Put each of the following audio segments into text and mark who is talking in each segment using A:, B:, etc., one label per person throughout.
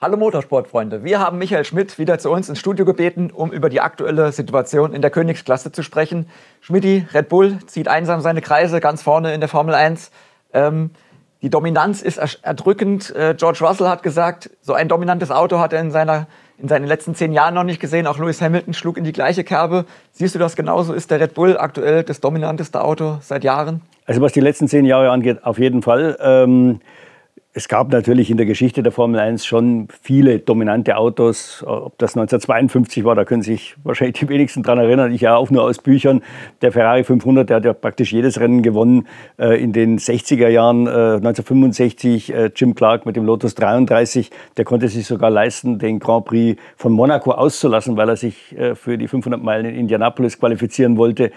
A: Hallo Motorsportfreunde, wir haben Michael Schmidt wieder zu uns ins Studio gebeten, um über die aktuelle Situation in der Königsklasse zu sprechen. Schmidti, Red Bull zieht einsam seine Kreise ganz vorne in der Formel 1. Ähm, die Dominanz ist erdrückend. Äh, George Russell hat gesagt, so ein dominantes Auto hat er in, seiner, in seinen letzten zehn Jahren noch nicht gesehen. Auch Lewis Hamilton schlug in die gleiche Kerbe. Siehst du das genauso? Ist der Red Bull aktuell das dominanteste Auto seit Jahren?
B: Also was die letzten zehn Jahre angeht, auf jeden Fall. Ähm es gab natürlich in der Geschichte der Formel 1 schon viele dominante Autos. Ob das 1952 war, da können sich wahrscheinlich die wenigsten daran erinnern. Ich ja auch nur aus Büchern. Der Ferrari 500, der hat ja praktisch jedes Rennen gewonnen. Äh, in den 60er Jahren, 1965, äh, äh, Jim Clark mit dem Lotus 33, der konnte sich sogar leisten, den Grand Prix von Monaco auszulassen, weil er sich für die 500 Meilen in Indianapolis qualifizieren wollte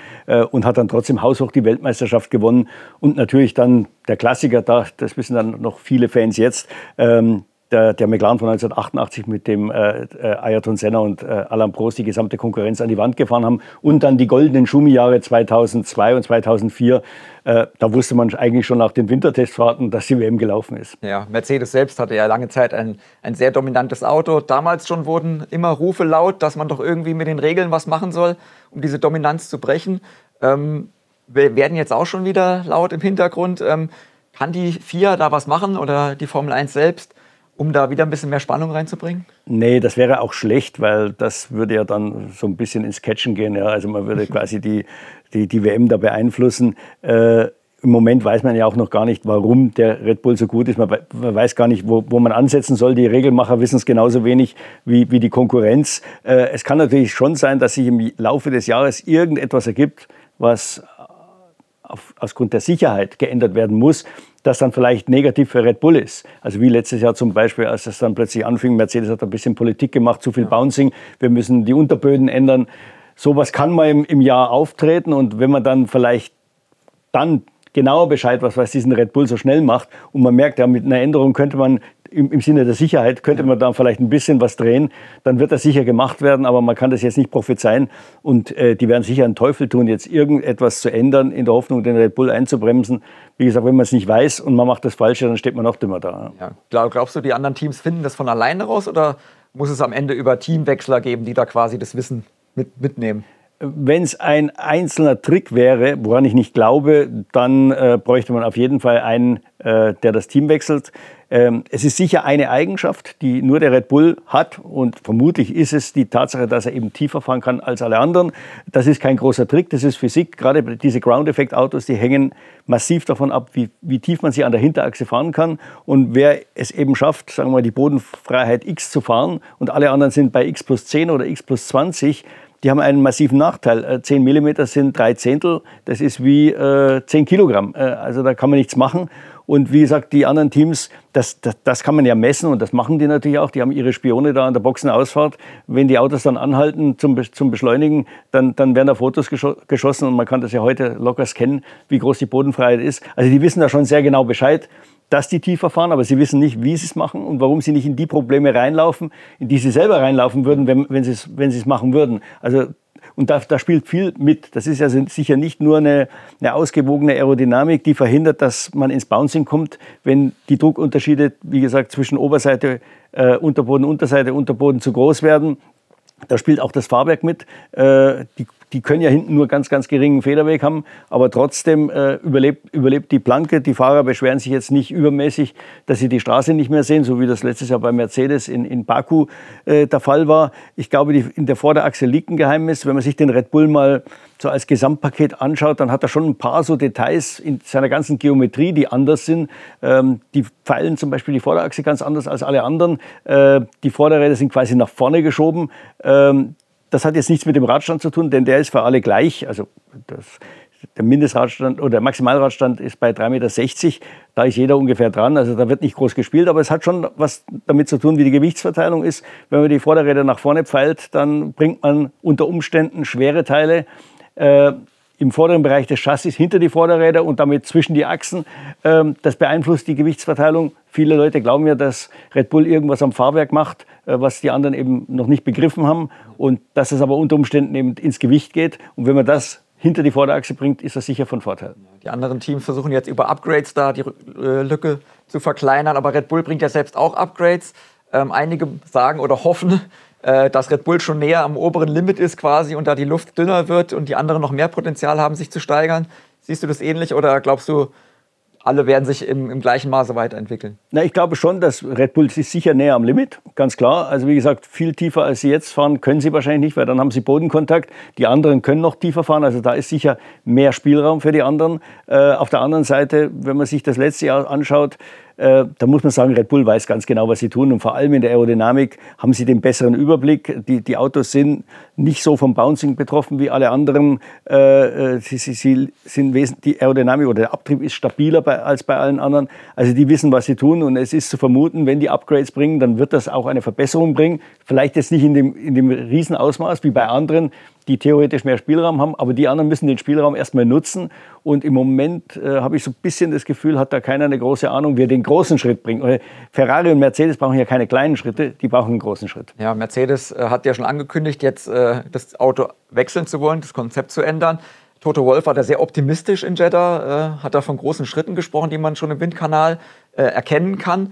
B: und hat dann trotzdem haushoch die Weltmeisterschaft gewonnen. Und natürlich dann der Klassiker, da, das wissen dann noch viele Fans jetzt, ähm, der, der, McLaren von 1988 mit dem äh, äh, Ayrton Senna und äh, Alain Prost die gesamte Konkurrenz an die Wand gefahren haben und dann die goldenen Schumi-Jahre 2002 und 2004. Äh, da wusste man eigentlich schon nach den Wintertestfahrten, dass die WM gelaufen ist.
A: Ja, Mercedes selbst hatte ja lange Zeit ein, ein sehr dominantes Auto. Damals schon wurden immer Rufe laut, dass man doch irgendwie mit den Regeln was machen soll, um diese Dominanz zu brechen. Ähm, werden jetzt auch schon wieder laut im Hintergrund. Ähm, kann die FIA da was machen oder die Formel 1 selbst, um da wieder ein bisschen mehr Spannung reinzubringen?
B: Nee, das wäre auch schlecht, weil das würde ja dann so ein bisschen ins Catchen gehen. Ja. Also man würde quasi die, die, die WM da beeinflussen. Äh, Im Moment weiß man ja auch noch gar nicht, warum der Red Bull so gut ist. Man, weiß gar nicht, wo, wo, man ansetzen soll. Die Regelmacher wissen es genauso wenig wie, wie die Konkurrenz. Äh, es kann natürlich schon sein, dass sich im Laufe des Jahres irgendetwas ergibt, was auf, ausgrund der Sicherheit geändert werden muss, das dann vielleicht negativ für Red Bull ist. Also wie letztes Jahr zum Beispiel, als es dann plötzlich anfing, Mercedes hat ein bisschen Politik gemacht, zu viel ja. Bouncing, wir müssen die Unterböden ändern. Sowas kann mal im, im Jahr auftreten und wenn man dann vielleicht dann genauer Bescheid, was, was diesen Red Bull so schnell macht. Und man merkt ja, mit einer Änderung könnte man im, im Sinne der Sicherheit, könnte man da vielleicht ein bisschen was drehen. Dann wird das sicher gemacht werden, aber man kann das jetzt nicht prophezeien. Und äh, die werden sicher einen Teufel tun, jetzt irgendetwas zu ändern, in der Hoffnung, den Red Bull einzubremsen. Wie gesagt, wenn man es nicht weiß und man macht das Falsche, dann steht man noch dümmer da.
A: Ja. Glaubst du, die anderen Teams finden das von alleine raus oder muss es am Ende über Teamwechsler geben, die da quasi das Wissen mit, mitnehmen?
B: Wenn es ein einzelner Trick wäre, woran ich nicht glaube, dann äh, bräuchte man auf jeden Fall einen, äh, der das Team wechselt. Ähm, es ist sicher eine Eigenschaft, die nur der Red Bull hat und vermutlich ist es die Tatsache, dass er eben tiefer fahren kann als alle anderen. Das ist kein großer Trick, das ist Physik. Gerade diese Ground-Effekt-Autos, die hängen massiv davon ab, wie, wie tief man sie an der Hinterachse fahren kann. Und wer es eben schafft, sagen wir mal, die Bodenfreiheit X zu fahren und alle anderen sind bei X plus 10 oder X plus 20, die haben einen massiven Nachteil. 10 äh, mm sind drei Zehntel, das ist wie äh, 10 Kilogramm. Äh, also da kann man nichts machen. Und wie gesagt, die anderen Teams, das, das, das, kann man ja messen und das machen die natürlich auch. Die haben ihre Spione da an der Boxenausfahrt. Wenn die Autos dann anhalten zum, zum Beschleunigen, dann, dann werden da Fotos geschossen und man kann das ja heute locker scannen, wie groß die Bodenfreiheit ist. Also die wissen da schon sehr genau Bescheid dass die tiefer fahren, aber sie wissen nicht, wie sie es machen und warum sie nicht in die Probleme reinlaufen, in die sie selber reinlaufen würden, wenn, wenn sie es wenn sie es machen würden. Also und da, da, spielt viel mit. Das ist ja sicher nicht nur eine, eine, ausgewogene Aerodynamik, die verhindert, dass man ins Bouncing kommt, wenn die Druckunterschiede, wie gesagt, zwischen Oberseite, äh, Unterboden, Unterseite, Unterboden zu groß werden. Da spielt auch das Fahrwerk mit. Äh, die die können ja hinten nur ganz, ganz geringen Federweg haben, aber trotzdem äh, überlebt, überlebt die Planke. Die Fahrer beschweren sich jetzt nicht übermäßig, dass sie die Straße nicht mehr sehen, so wie das letztes Jahr bei Mercedes in, in Baku äh, der Fall war. Ich glaube, die, in der Vorderachse liegt ein Geheimnis. Wenn man sich den Red Bull mal so als Gesamtpaket anschaut, dann hat er schon ein paar so Details in seiner ganzen Geometrie, die anders sind. Ähm, die feilen zum Beispiel die Vorderachse ganz anders als alle anderen. Äh, die Vorderräder sind quasi nach vorne geschoben. Ähm, das hat jetzt nichts mit dem Radstand zu tun, denn der ist für alle gleich. Also das, der Mindestradstand oder der Maximalradstand ist bei 3,60 Meter. Da ist jeder ungefähr dran. Also da wird nicht groß gespielt, aber es hat schon was damit zu tun, wie die Gewichtsverteilung ist. Wenn man die Vorderräder nach vorne pfeilt, dann bringt man unter Umständen schwere Teile äh, im vorderen Bereich des Chassis hinter die Vorderräder und damit zwischen die Achsen. Ähm, das beeinflusst die Gewichtsverteilung. Viele Leute glauben ja, dass Red Bull irgendwas am Fahrwerk macht, was die anderen eben noch nicht begriffen haben und dass es aber unter Umständen eben ins Gewicht geht. Und wenn man das hinter die Vorderachse bringt, ist das sicher von Vorteil.
A: Die anderen Teams versuchen jetzt über Upgrades da die äh, Lücke zu verkleinern, aber Red Bull bringt ja selbst auch Upgrades. Ähm, einige sagen oder hoffen, äh, dass Red Bull schon näher am oberen Limit ist quasi und da die Luft dünner wird und die anderen noch mehr Potenzial haben, sich zu steigern. Siehst du das ähnlich oder glaubst du, alle werden sich im, im, gleichen Maße weiterentwickeln.
B: Na, ich glaube schon, dass Red Bull ist sicher näher am Limit, ganz klar. Also wie gesagt, viel tiefer als sie jetzt fahren, können sie wahrscheinlich nicht, weil dann haben sie Bodenkontakt. Die anderen können noch tiefer fahren, also da ist sicher mehr Spielraum für die anderen. Äh, auf der anderen Seite, wenn man sich das letzte Jahr anschaut, äh, da muss man sagen, Red Bull weiß ganz genau, was sie tun. Und vor allem in der Aerodynamik haben sie den besseren Überblick. Die, die Autos sind nicht so vom Bouncing betroffen wie alle anderen. Äh, äh sie, sie, sie, sind die Aerodynamik oder der Abtrieb ist stabiler bei, als bei allen anderen. Also die wissen, was sie tun. Und es ist zu vermuten, wenn die Upgrades bringen, dann wird das auch eine Verbesserung bringen. Vielleicht jetzt nicht in dem, in dem Riesenausmaß wie bei anderen, die theoretisch mehr Spielraum haben, aber die anderen müssen den Spielraum erstmal nutzen. Und im Moment äh, habe ich so ein bisschen das Gefühl, hat da keiner eine große Ahnung, wie er den großen Schritt bringt. Ferrari und Mercedes brauchen ja keine kleinen Schritte, die brauchen einen großen Schritt.
A: Ja, Mercedes äh, hat ja schon angekündigt, jetzt äh, das Auto wechseln zu wollen, das Konzept zu ändern. Toto Wolf war da sehr optimistisch in Jeddah, äh, hat da von großen Schritten gesprochen, die man schon im Windkanal äh, erkennen kann.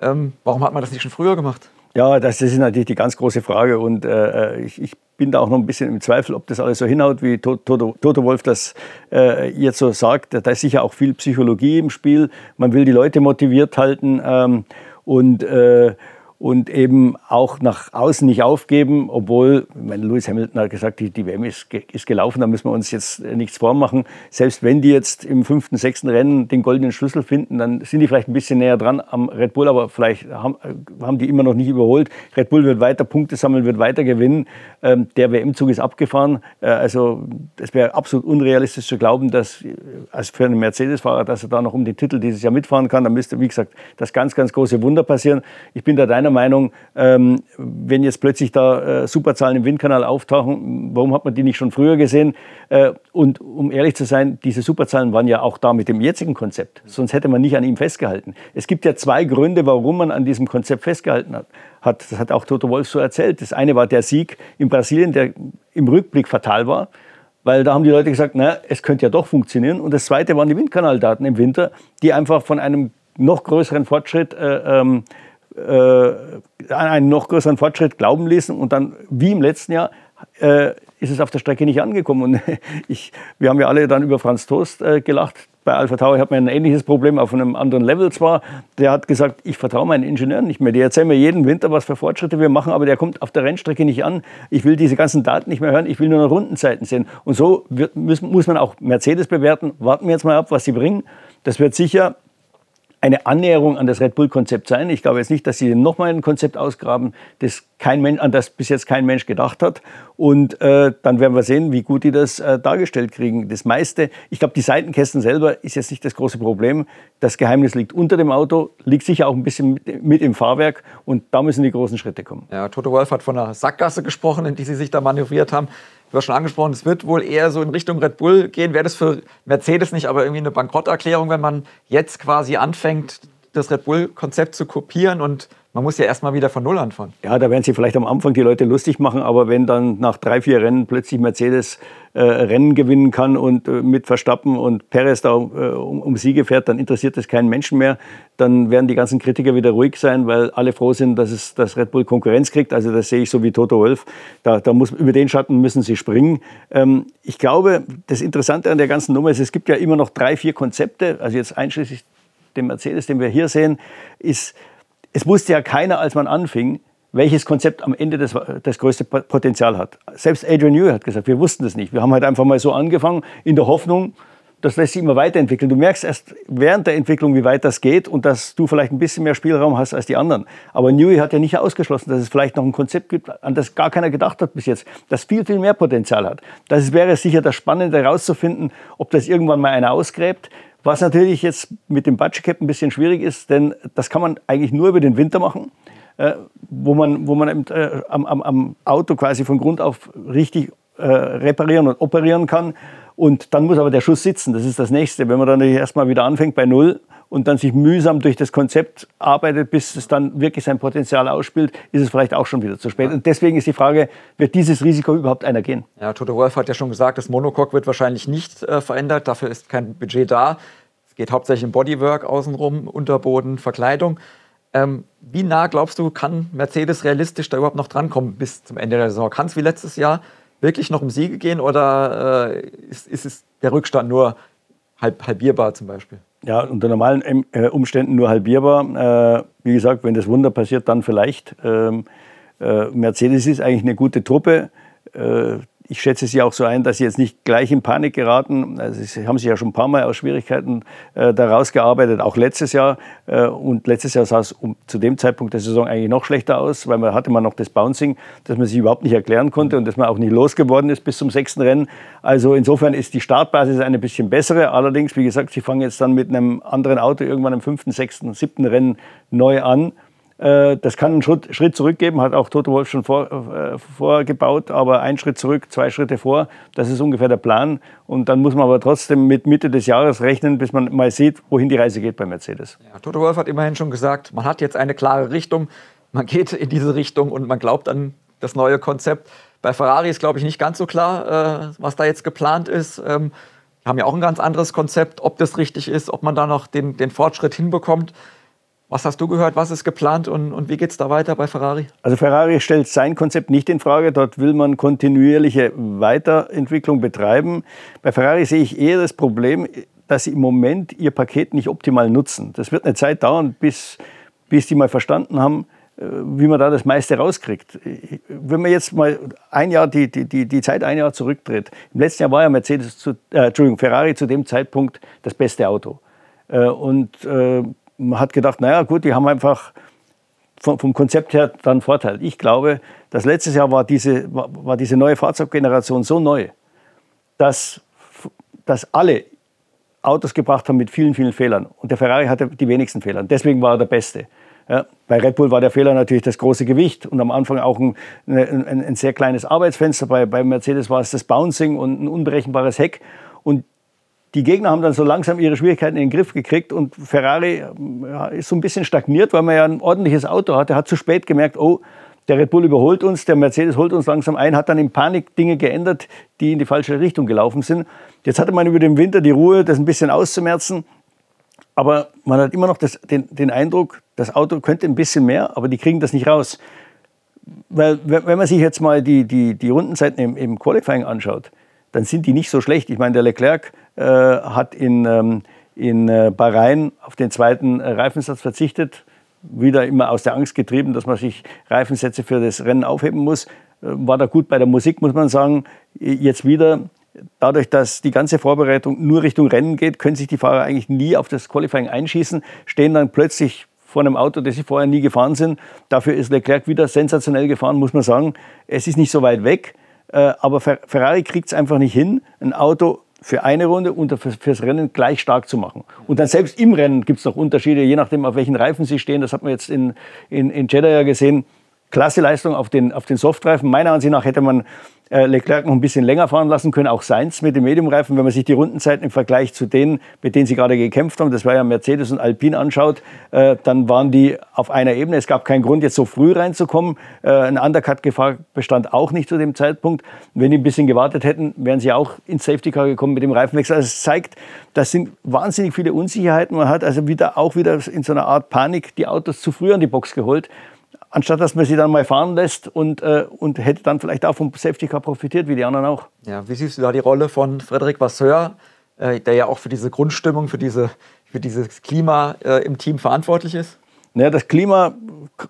A: Ähm, warum hat man das nicht schon früher gemacht?
B: Ja, das ist natürlich die ganz große Frage und äh, ich, ich, bin da auch noch ein bisschen im Zweifel, ob das alles so hinhaut, wie Toto, Toto Wolf das äh, jetzt so sagt. Da ist sicher auch viel Psychologie im Spiel. Man will die Leute motiviert halten ähm, und äh, und eben auch nach außen nicht aufgeben, obwohl, meine, Lewis Hamilton hat gesagt, die, die WM ist, ist gelaufen, da müssen wir uns jetzt nichts vormachen. Selbst wenn die jetzt im fünften, sechsten Rennen den goldenen Schlüssel finden, dann sind die vielleicht ein bisschen näher dran am Red Bull, aber vielleicht haben, haben die immer noch nicht überholt. Red Bull wird weiter Punkte sammeln, wird weiter gewinnen. Ähm, der WM-Zug ist abgefahren. Äh, also es wäre absolut unrealistisch zu glauben, dass als für einen Mercedes-Fahrer, dass er da noch um den Titel dieses Jahr mitfahren kann. Da müsste, wie gesagt, das ganz, ganz große Wunder passieren. Ich bin da deiner meiner Meinung, ähm, wenn jetzt plötzlich da äh, Superzahlen im Windkanal auftauchen, warum hat man die nicht schon früher gesehen? Äh, und um ehrlich zu sein, diese Superzahlen waren ja auch da mit dem jetzigen Konzept. Sonst hätte man nicht an ihm festgehalten. Es gibt ja zwei Gründe, warum man an diesem Konzept festgehalten hat. hat das hat auch Toto Wolf so erzählt. Das eine war der Sieg in Brasilien, der im Rückblick fatal war. Weil da haben die Leute gesagt, na, es könnte ja doch funktionieren. Und das zweite waren die Windkanaldaten im Winter, die einfach von einem noch größeren Fortschritt äh, ähm, äh, einen noch größeren Fortschritt glauben ließen. Und dann, wie im letzten Jahr, äh, ist es auf der Strecke nicht angekommen. Und ich, wir haben ja alle dann über Franz Toast äh, gelacht. Bei Alpha Tower hat man ein ähnliches Problem, auf einem anderen Level zwar. Der hat gesagt, ich vertraue meinen Ingenieuren nicht mehr. Die erzählen mir jeden Winter, was für Fortschritte wir machen, aber der kommt auf der Rennstrecke nicht an. Ich will diese ganzen Daten nicht mehr hören, ich will nur noch Rundenzeiten sehen. Und so wird, muss, muss man auch Mercedes bewerten. Warten wir jetzt mal ab, was sie bringen. Das wird sicher eine Annäherung an das Red Bull-Konzept sein. Ich glaube jetzt nicht, dass sie nochmal ein Konzept ausgraben, das kein Mensch, an das bis jetzt kein Mensch gedacht hat. Und äh, dann werden wir sehen, wie gut die das äh, dargestellt kriegen. Das meiste, ich glaube, die Seitenkästen selber ist jetzt nicht das große Problem. Das Geheimnis liegt unter dem Auto, liegt sicher auch ein bisschen mit, mit im Fahrwerk und da müssen die großen Schritte kommen.
A: Ja, Toto Wolf hat von einer Sackgasse gesprochen, in die sie sich da manövriert haben. Du hast schon angesprochen, es wird wohl eher so in Richtung Red Bull gehen. Wäre das für Mercedes nicht aber irgendwie eine Bankrotterklärung, wenn man jetzt quasi anfängt, das Red Bull-Konzept zu kopieren und man muss ja erstmal wieder von Null anfangen.
B: Ja, da werden sie vielleicht am Anfang die Leute lustig machen, aber wenn dann nach drei, vier Rennen plötzlich Mercedes äh, Rennen gewinnen kann und äh, mit Verstappen und Perez da äh, um, um, Siege fährt, dann interessiert das keinen Menschen mehr. Dann werden die ganzen Kritiker wieder ruhig sein, weil alle froh sind, dass es dass Red Bull Konkurrenz kriegt. Also das sehe ich so wie Toto Wolf. Da, da muss, über den Schatten müssen sie springen. Ähm, ich glaube, das Interessante an der ganzen Nummer ist, es gibt ja immer noch drei, vier Konzepte, also jetzt einschließlich dem Mercedes, den wir hier sehen, ist es wusste ja keiner, als man anfing, welches Konzept am Ende das, das größte Potenzial hat. Selbst Adrian Newey hat gesagt, wir wussten das nicht. Wir haben halt einfach mal so angefangen, in der Hoffnung, das lässt sich immer weiterentwickeln. Du merkst erst während der Entwicklung, wie weit das geht und dass du vielleicht ein bisschen mehr Spielraum hast als die anderen. Aber Newey hat ja nicht ausgeschlossen, dass es vielleicht noch ein Konzept gibt, an das gar keiner gedacht hat bis jetzt, das viel, viel mehr Potenzial hat. Das wäre sicher das Spannende herauszufinden, ob das irgendwann mal einer ausgräbt. Was natürlich jetzt mit dem Budget Cap ein bisschen schwierig ist, denn das kann man eigentlich nur über den Winter machen, äh, wo man, wo man eben, äh, am, am, Auto quasi von Grund auf richtig äh, reparieren und operieren kann. Und dann muss aber der Schuss sitzen. Das ist das Nächste. Wenn man dann erstmal wieder anfängt bei Null und dann sich mühsam durch das Konzept arbeitet, bis es dann wirklich sein Potenzial ausspielt, ist es vielleicht auch schon wieder zu spät. Und deswegen ist die Frage, wird dieses Risiko überhaupt einer gehen?
A: Ja, Toto Wolf hat ja schon gesagt, das Monocoque wird wahrscheinlich nicht äh, verändert. Dafür ist kein Budget da. Es geht hauptsächlich um Bodywork außenrum, Unterboden, Verkleidung. Ähm, wie nah glaubst du, kann Mercedes realistisch da überhaupt noch drankommen bis zum Ende der Saison? Kann es wie letztes Jahr wirklich noch um Siege gehen oder äh, ist, ist es der Rückstand nur halb, halbierbar zum Beispiel?
B: Ja, unter normalen ähm, äh, Umständen nur halbierbar. Äh, wie gesagt, wenn das Wunder passiert, dann vielleicht. Ähm, äh, Mercedes ist eigentlich eine gute Truppe. Ich schätze Sie auch so ein, dass Sie jetzt nicht gleich in Panik geraten. Also Sie haben sich ja schon ein paar Mal aus Schwierigkeiten äh, da rausgearbeitet, auch letztes Jahr. Äh, und letztes Jahr sah es um, zu dem Zeitpunkt der Saison eigentlich noch schlechter aus, weil man hatte man noch das Bouncing, das man sich überhaupt nicht erklären konnte und das man auch nicht losgeworden ist bis zum sechsten Rennen. Also insofern ist die Startbasis eine bisschen bessere. Allerdings, wie gesagt, Sie fangen jetzt dann mit einem anderen Auto irgendwann im fünften, sechsten, siebten Rennen neu an. Äh, das kann einen Schritt, zurückgeben, hat auch Toto Wolf schon vor, äh, vorgebaut, aber ein Schritt zurück, zwei Schritte vor, das ist ungefähr der Plan. Und dann muss man aber trotzdem mit Mitte des Jahres rechnen, bis man mal sieht, wohin die Reise geht bei Mercedes.
A: Ja, Toto Wolf hat immerhin schon gesagt, man hat jetzt eine klare Richtung, man geht in diese Richtung und man glaubt an das neue Konzept. Bei Ferrari ist, glaube ich, nicht ganz so klar, äh, was da jetzt geplant ist. Ähm, haben ja auch ein ganz anderes Konzept, ob das richtig ist, ob man da noch den, den Fortschritt hinbekommt. Was hast du gehört? Was ist geplant und, und wie geht es da weiter bei Ferrari?
B: Also Ferrari stellt sein Konzept nicht in Frage. Dort will man kontinuierliche Weiterentwicklung betreiben. Bei Ferrari sehe ich eher das Problem, dass sie im Moment ihr Paket nicht optimal nutzen. Das wird eine Zeit dauern, bis, bis die mal verstanden haben, äh, wie man da das meiste rauskriegt. Wenn man jetzt mal ein Jahr die, die, die Zeit ein Jahr zurückdreht, im letzten Jahr war ja Mercedes zu, äh, Entschuldigung, Ferrari zu dem Zeitpunkt das beste Auto. Äh, und äh, man hat gedacht, naja gut, die haben einfach vom, vom Konzept her dann Vorteil. Ich glaube, dass letztes Jahr war diese, war, war diese neue Fahrzeuggeneration so neu, dass, dass alle Autos gebracht haben mit vielen, vielen Fehlern. Und der Ferrari hatte die wenigsten Fehler. Deswegen war er der Beste. Ja, bei Red Bull war der Fehler natürlich das große Gewicht und am Anfang auch ein, ein, ein sehr kleines Arbeitsfenster. Bei, bei Mercedes war es das Bouncing und ein unberechenbares Heck. Und die Gegner haben dann so langsam ihre Schwierigkeiten in den Griff gekriegt und Ferrari ja, ist so ein bisschen stagniert, weil man ja ein ordentliches Auto hatte, hat zu spät gemerkt, oh, der Red Bull überholt uns, der Mercedes holt uns langsam ein, hat dann in Panik Dinge geändert, die in die falsche Richtung gelaufen sind. Jetzt hatte man über den Winter die Ruhe, das ein bisschen auszumerzen. Aber man hat immer noch das, den, den Eindruck, das Auto könnte ein bisschen mehr, aber die kriegen das nicht raus. Weil, wenn man sich jetzt mal die, die, die Rundenzeiten im, im Qualifying anschaut, dann sind die nicht so schlecht. Ich meine, der Leclerc hat in, ähm, in äh, Bahrain auf den zweiten äh, Reifensatz verzichtet, wieder immer aus der Angst getrieben, dass man sich Reifensätze für das Rennen aufheben muss. Äh, war da gut bei der Musik, muss man sagen. Jetzt wieder, dadurch, dass die ganze Vorbereitung nur Richtung Rennen geht, können sich die Fahrer eigentlich nie auf das Qualifying einschießen, stehen dann plötzlich vor einem Auto, das sie vorher nie gefahren sind. Dafür ist Leclerc wieder sensationell gefahren, muss man sagen. Es ist nicht so weit weg. Äh, aber Ferrari kriegt es einfach nicht hin, ein Auto für eine Runde und fürs Rennen gleich stark zu machen. Und dann selbst im Rennen gibt es noch Unterschiede, je nachdem, auf welchen Reifen sie stehen. Das hat man jetzt in, in, in Jeddah ja gesehen. Klasse Leistung auf den, auf den Softreifen. Meiner Ansicht nach hätte man äh, Leclerc noch ein bisschen länger fahren lassen können, auch Sainz mit dem Mediumreifen. Wenn man sich die Rundenzeiten im Vergleich zu denen, mit denen sie gerade gekämpft haben, das war ja Mercedes und Alpine anschaut, äh, dann waren die auf einer Ebene. Es gab keinen Grund, jetzt so früh reinzukommen. Äh, eine Undercut-Gefahr bestand auch nicht zu dem Zeitpunkt. Wenn die ein bisschen gewartet hätten, wären sie auch ins Safety Car gekommen mit dem Reifenwechsel. Also es zeigt, das sind wahnsinnig viele Unsicherheiten. Man hat also wieder auch wieder in so einer Art Panik die Autos zu früh an die Box geholt anstatt dass man sie dann mal fahren lässt und, äh, und hätte dann vielleicht auch vom Safety Car profitiert, wie die anderen auch.
A: Ja, wie siehst du da die Rolle von Frederik Vasseur, äh, der ja auch für diese Grundstimmung, für, diese, für dieses Klima äh, im Team verantwortlich ist?
B: Naja, das Klima,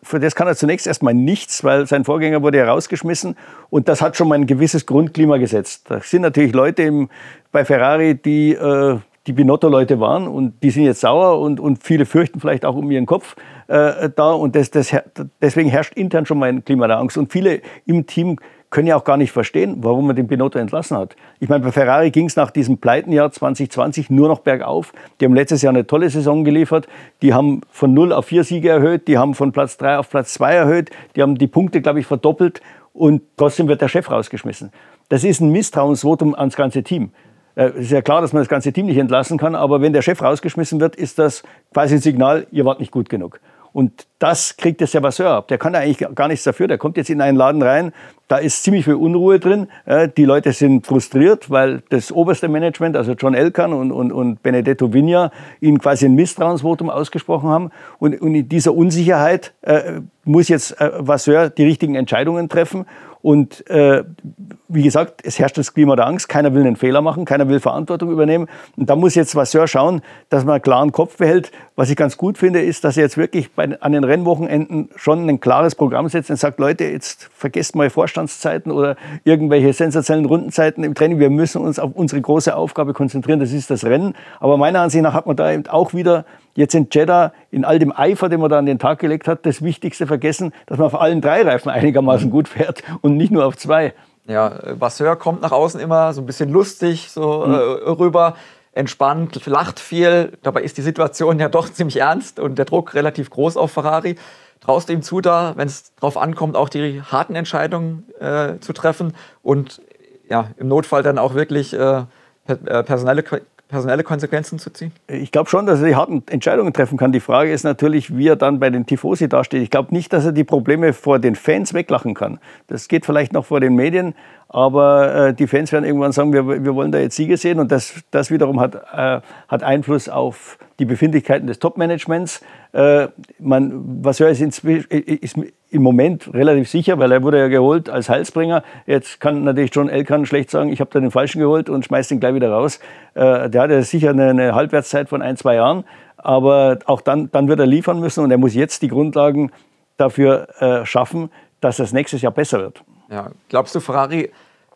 B: für das kann er zunächst erstmal nichts, weil sein Vorgänger wurde ja rausgeschmissen und das hat schon mal ein gewisses Grundklima gesetzt. Da sind natürlich Leute im, bei Ferrari, die äh, die Binotto-Leute waren und die sind jetzt sauer und, und viele fürchten vielleicht auch um ihren Kopf äh, da und das, das, deswegen herrscht intern schon mal ein Klima der Angst und viele im Team können ja auch gar nicht verstehen, warum man den Binotto entlassen hat. Ich meine, bei Ferrari ging es nach diesem Pleitenjahr 2020 nur noch bergauf. Die haben letztes Jahr eine tolle Saison geliefert. Die haben von 0 auf 4 Siege erhöht. Die haben von Platz 3 auf Platz 2 erhöht. Die haben die Punkte, glaube ich, verdoppelt. Und trotzdem wird der Chef rausgeschmissen. Das ist ein Misstrauensvotum ans ganze Team. Es äh, ist ja klar, dass man das ganze Team nicht entlassen kann, aber wenn der Chef rausgeschmissen wird, ist das quasi ein Signal, ihr wart nicht gut genug. Und das kriegt der Servasseur ab. Der kann eigentlich gar nichts dafür. Der kommt jetzt in einen Laden rein, da ist ziemlich viel Unruhe drin. Die Leute sind frustriert, weil das oberste Management, also John Elkan und, und, und Benedetto Vigna, ihnen quasi ein Misstrauensvotum ausgesprochen haben. Und, und in dieser Unsicherheit äh, muss jetzt äh, Vasseur die richtigen Entscheidungen treffen. Und äh, wie gesagt, es herrscht das Klima der Angst. Keiner will einen Fehler machen, keiner will Verantwortung übernehmen. Und da muss jetzt Vasseur schauen, dass man einen klaren Kopf behält. Was ich ganz gut finde, ist, dass er jetzt wirklich bei, an den Rennwochenenden schon ein klares Programm setzt und sagt, Leute, jetzt vergesst mal Vorstandszeiten oder irgendwelche sensationellen Rundenzeiten im Training. Wir müssen uns auf unsere große Aufgabe konzentrieren, das ist das Rennen. Aber meiner Ansicht nach hat man da eben auch wieder jetzt in Jeddah in all dem Eifer, den man da an den Tag gelegt hat, das Wichtigste vergessen, dass man auf allen drei Reifen einigermaßen gut fährt und nicht nur auf zwei.
A: Ja, Vasseur kommt nach außen immer so ein bisschen lustig so mhm. äh, rüber, entspannt, lacht viel. Dabei ist die Situation ja doch ziemlich ernst und der Druck relativ groß auf Ferrari. Traust du ihm zu, da, wenn es darauf ankommt, auch die harten Entscheidungen äh, zu treffen und ja, im Notfall dann auch wirklich äh, äh personelle personelle Konsequenzen zu ziehen?
B: Ich glaube schon, dass er die harten Entscheidungen treffen kann. Die Frage ist natürlich, wie er dann bei den Tifosi dasteht. Ich glaube nicht, dass er die Probleme vor den Fans weglachen kann. Das geht vielleicht noch vor den Medien, aber äh, die Fans werden irgendwann sagen, wir, wir wollen da jetzt Siege sehen. Und das, das wiederum hat, äh, hat Einfluss auf die Befindlichkeiten des Top-Managements. Äh, man, was ist, inzwischen, ist im Moment relativ sicher, weil er wurde ja geholt als Heilsbringer. Jetzt kann natürlich John Elkan schlecht sagen, ich habe da den Falschen geholt und schmeißt ihn gleich wieder raus. Äh, der hat ja sicher eine, eine Halbwertszeit von ein, zwei Jahren. Aber auch dann, dann wird er liefern müssen und er muss jetzt die Grundlagen dafür äh, schaffen, dass das nächstes Jahr besser wird.
A: Ja, glaubst du, Ferrari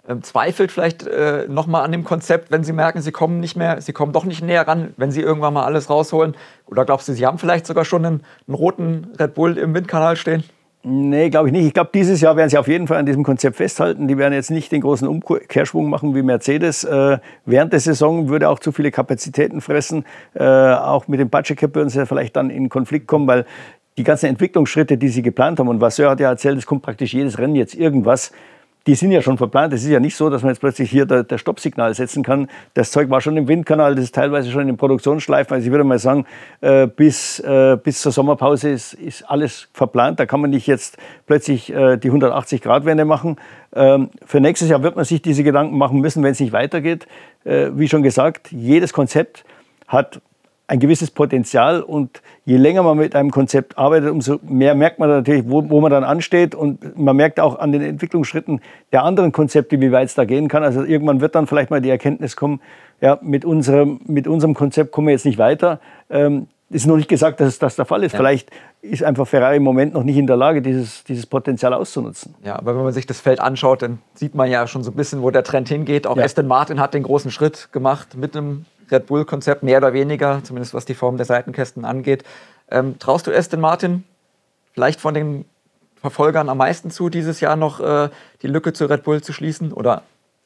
A: äh, zweifelt vielleicht äh, nochmal an dem Konzept, wenn sie merken, sie kommen nicht mehr, sie kommen doch nicht näher ran, wenn sie irgendwann mal alles rausholen? Oder glaubst du, sie haben vielleicht sogar schon einen, einen roten Red Bull im Windkanal stehen?
B: Nee, glaube ich nicht. Ich glaube, dieses Jahr werden sie auf jeden Fall an diesem Konzept festhalten. Die werden jetzt nicht den großen Umkehrschwung machen wie Mercedes. Äh, während der Saison würde auch zu viele Kapazitäten fressen. Äh, auch mit dem Budget Cap würden sie vielleicht dann in Konflikt kommen, weil die ganzen Entwicklungsschritte, die sie geplant haben, und Vasseur hat ja erzählt, es kommt praktisch jedes Rennen jetzt irgendwas, die sind ja schon verplant. Es ist ja nicht so, dass man jetzt plötzlich hier der, der Stoppsignal setzen kann. Das Zeug war schon im Windkanal, das ist teilweise schon in den Produktionsschleifen. Also ich würde mal sagen, äh, bis, äh, bis zur Sommerpause ist, ist alles verplant. Da kann man nicht jetzt plötzlich äh, die 180-Grad-Wende machen. Ähm, für nächstes Jahr wird man sich diese Gedanken machen müssen, wenn es nicht weitergeht. Wie schon gesagt, jedes Konzept hat ein gewisses Potenzial und je länger man mit einem Konzept arbeitet, umso mehr merkt man natürlich, wo, wo man dann ansteht und man merkt auch an den Entwicklungsschritten der anderen Konzepte, wie weit es da gehen kann. Also irgendwann wird dann vielleicht mal die Erkenntnis kommen, ja, mit unserem, mit unserem Konzept kommen wir jetzt nicht weiter. Ähm, ist noch nicht gesagt, dass das der Fall ist. Ja. Vielleicht ist einfach Ferrari im Moment noch nicht in der Lage, dieses, dieses Potenzial auszunutzen.
A: Ja, aber wenn man sich das Feld anschaut, dann sieht man ja schon so ein bisschen, wo der Trend hingeht. Auch ja. Aston Martin hat den großen Schritt gemacht mit einem Red Bull-Konzept, mehr oder weniger, zumindest was die Form der Seitenkästen angeht. Ähm, traust du Aston Martin vielleicht von den Verfolgern am meisten zu, dieses Jahr noch äh, die Lücke zu Red Bull zu schließen oder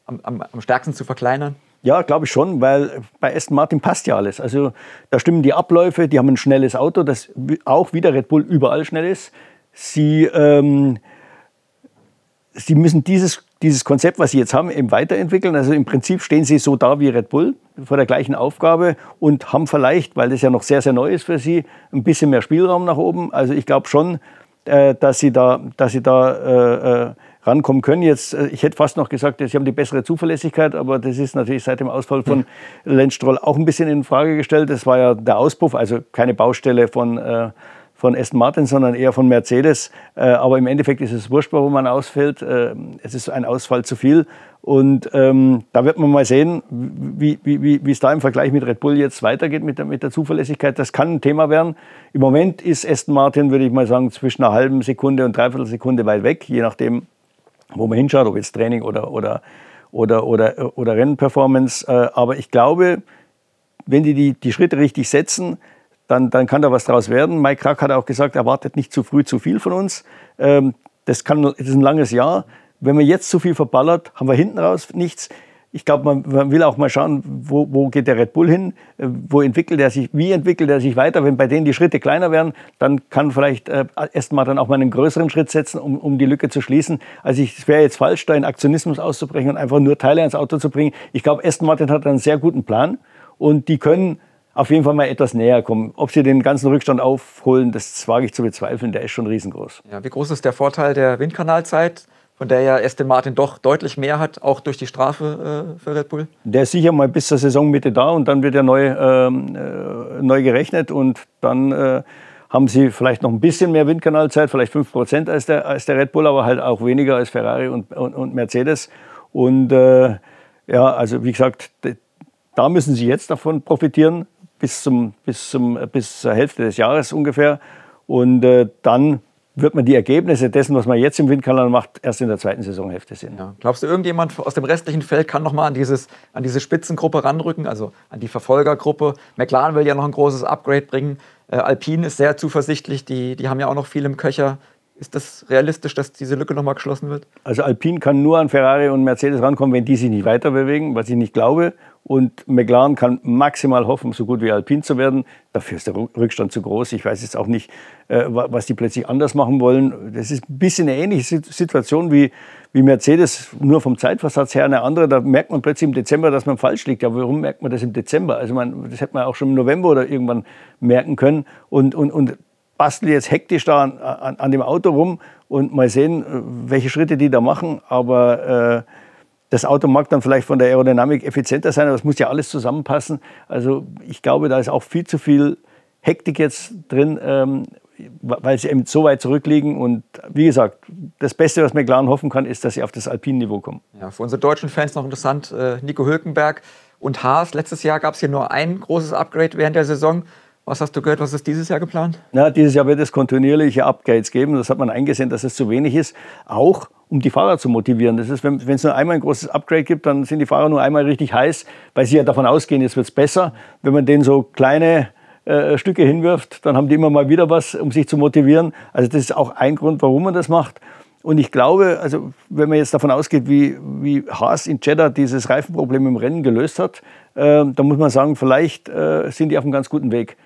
A: am, am, am stärksten zu verkleinern?
B: Ja, glaube ich schon, weil bei Aston Martin passt ja alles. Also da stimmen die Abläufe, die haben ein schnelles Auto, das auch wieder Red Bull überall schnell ist. Sie, ähm, sie müssen dieses dieses Konzept, was Sie jetzt haben, eben weiterentwickeln. Also im Prinzip stehen Sie so da wie Red Bull vor der gleichen Aufgabe und haben vielleicht, weil das ja noch sehr, sehr neu ist für Sie, ein bisschen mehr Spielraum nach oben. Also ich glaube schon, äh, dass Sie da, dass Sie da äh, äh rankommen können. Jetzt, äh, ich hätte fast noch gesagt, Sie haben die bessere Zuverlässigkeit, aber das ist natürlich seit dem Ausfall von Lenz Stroll auch ein bisschen in Frage gestellt. Das war ja der Auspuff, also keine Baustelle von äh, von Aston Martin, sondern eher von Mercedes. Äh, aber im Endeffekt ist es wurscht, warum man ausfällt. Äh, es ist ein Ausfall zu viel. Und ähm, da wird man mal sehen, wie, wie, wie, wie es da im Vergleich mit Red Bull jetzt weitergeht mit der, mit der Zuverlässigkeit. Das kann ein Thema werden. Im Moment ist Aston Martin, würde ich mal sagen, zwischen einer halben Sekunde und dreiviertel Sekunde weit weg, je nachdem, wo man hinschaut, ob jetzt Training oder, oder, oder, oder, oder Rennperformance. Äh, aber ich glaube, wenn die, die die Schritte richtig setzen, dann, dann kann da was draus werden. Mike Krack hat auch gesagt, erwartet nicht zu früh zu viel von uns. Ähm, das, kann, das ist ein langes Jahr. Wenn man jetzt zu viel verballert, haben wir hinten raus nichts. Ich glaube, man, man, will auch mal schauen, wo, wo, geht der Red Bull hin, äh, wo entwickelt er sich, wie entwickelt er sich weiter. Wenn bei denen die Schritte kleiner werden, dann kann vielleicht äh, erstmal dann auch mal einen größeren Schritt setzen, um, um die Lücke zu schließen. Also es wäre jetzt falsch, da in Aktionismus auszubrechen und einfach nur Teile ins Auto zu bringen. Ich glaube, Aston Martin hat einen sehr guten Plan und die können auf jeden Fall mal etwas näher kommen. Ob sie den ganzen Rückstand aufholen, das wage ich zu bezweifeln. Der ist schon riesengroß.
A: Ja, wie groß ist der Vorteil der Windkanalzeit? von der ja Aston Martin doch deutlich mehr hat, auch durch die Strafe äh, für Red Bull?
B: Der ist sicher mal bis zur Saisonmitte da und dann wird er neu, ähm, äh, neu gerechnet und dann äh, haben sie vielleicht noch ein bisschen mehr Windkanalzeit, vielleicht 5 Prozent als der, als der Red Bull, aber halt auch weniger als Ferrari und, und, und Mercedes. Und äh, ja, also wie gesagt, da müssen sie jetzt davon profitieren, bis, zum, bis, zum, bis zur Hälfte des Jahres ungefähr. Und äh, dann wird man die Ergebnisse dessen, was man jetzt im Windkanal macht, erst in der zweiten Saisonhälfte sehen. Ja.
A: Glaubst du, irgendjemand aus dem restlichen Feld kann noch mal an, an diese Spitzengruppe ranrücken, also an die Verfolgergruppe? McLaren will ja noch ein großes Upgrade bringen. Äh, Alpine ist sehr zuversichtlich, die, die haben ja auch noch viel im Köcher. Ist das realistisch, dass diese Lücke nochmal geschlossen wird?
B: Also Alpine kann nur an Ferrari und Mercedes rankommen, wenn die sich nicht weiter bewegen, was ich nicht glaube. Und McLaren kann maximal hoffen, so gut wie Alpine zu werden. Dafür ist der Rückstand zu groß. Ich weiß jetzt auch nicht, äh, was die plötzlich anders machen wollen. Das ist ein bisschen eine ähnliche Situation wie, wie Mercedes, nur vom Zeitversatz her eine andere. Da merkt man plötzlich im Dezember, dass man falsch liegt. Ja, warum merkt man das im Dezember? Also man, das hätte man auch schon im November oder irgendwann merken können. Und, und, und bastel jetzt hektisch da an, an, an, dem Auto rum und mal sehen, welche Schritte die da machen. Aber äh, das Auto mag dann vielleicht von der Aerodynamik effizienter sein, aber es muss ja alles zusammenpassen. Also ich glaube, da ist auch viel zu viel Hektik jetzt drin, ähm, weil sie eben so weit zurückliegen. Und wie gesagt, das Beste, was McLaren hoffen kann, ist, dass sie auf das Alpin-Niveau kommen.
A: Ja, für unsere deutschen Fans noch interessant, äh, Nico Hülkenberg und Haas. Letztes Jahr gab es hier nur ein großes Upgrade während der Saison. Was hast du gehört, was ist dieses Jahr geplant?
B: Ja, dieses Jahr wird es kontinuierliche Upgrades geben. Das hat man eingesehen, dass es zu wenig ist. Auch um die Fahrer zu motivieren. Das ist, wenn, wenn es nur einmal ein großes Upgrade gibt, dann sind die Fahrer nur einmal richtig heiß, weil sie ja davon ausgehen, jetzt wird es besser. Wenn man denen so kleine äh, Stücke hinwirft, dann haben die immer mal wieder was, um sich zu motivieren. Also das ist auch ein Grund, warum man das macht. Und ich glaube, also wenn man jetzt davon ausgeht, wie, wie Haas in Jeddah dieses Reifenproblem im Rennen gelöst hat, äh, dann muss man sagen, vielleicht äh, sind die auf einem ganz guten Weg.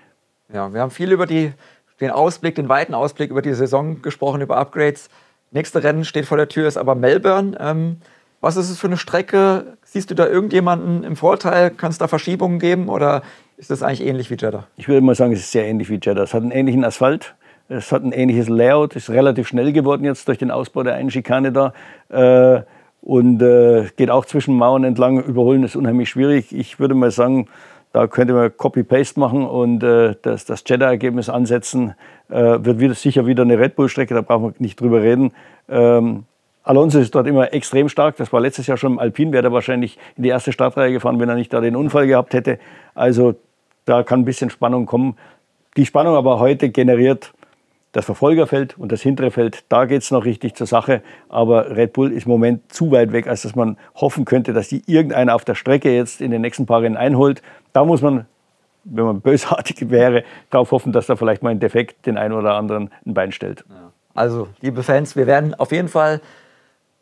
A: Ja, wir haben viel über die, den Ausblick, den weiten Ausblick über die Saison gesprochen, über Upgrades. Nächste Rennen steht vor der Tür, ist aber Melbourne. Ähm, was ist es für eine Strecke? Siehst du da irgendjemanden im Vorteil? Kann es da Verschiebungen geben oder ist das eigentlich ähnlich wie Jeddah?
B: Ich würde mal sagen, es ist sehr ähnlich wie Jeddah. Es hat einen ähnlichen Asphalt, es hat ein ähnliches Layout, ist relativ schnell geworden jetzt durch den Ausbau der einen Schikane da. Äh, und äh, geht auch zwischen Mauern entlang. Überholen ist unheimlich schwierig. Ich würde mal sagen, da könnte man Copy-Paste machen und äh, das, das Jeddah-Ergebnis ansetzen. Äh, wird wieder, sicher wieder eine Red Bull-Strecke, da brauchen wir nicht drüber reden. Ähm, Alonso ist dort immer extrem stark. Das war letztes Jahr schon im Alpin, wäre er wahrscheinlich in die erste Startreihe gefahren, wenn er nicht da den Unfall gehabt hätte. Also da kann ein bisschen Spannung kommen. Die Spannung aber heute generiert das Verfolgerfeld und das hintere Feld, da geht es noch richtig zur Sache. Aber Red Bull ist im Moment zu weit weg, als dass man hoffen könnte, dass die irgendeiner auf der Strecke jetzt in den nächsten paar Rennen einholt. Da muss man, wenn man bösartig wäre, darauf hoffen, dass da vielleicht mal ein Defekt den einen oder anderen ein Bein stellt.
A: Also, liebe Fans, wir werden auf jeden Fall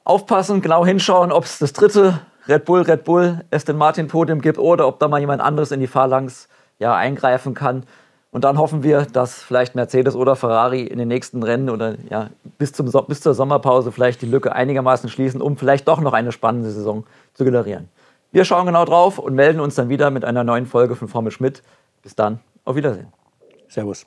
A: aufpassen, genau hinschauen, ob es das dritte Red Bull, Red Bull, Aston Martin Podium gibt oder ob da mal jemand anderes in die Phalanx ja, eingreifen kann. Und dann hoffen wir, dass vielleicht Mercedes oder Ferrari in den nächsten Rennen oder ja, bis, zum bis zur Sommerpause vielleicht die Lücke einigermaßen schließen, um vielleicht doch noch eine spannende Saison zu generieren. Wir schauen genau drauf und melden uns dann wieder mit einer neuen Folge von Formel Schmidt. Bis dann, auf Wiedersehen.
B: Servus.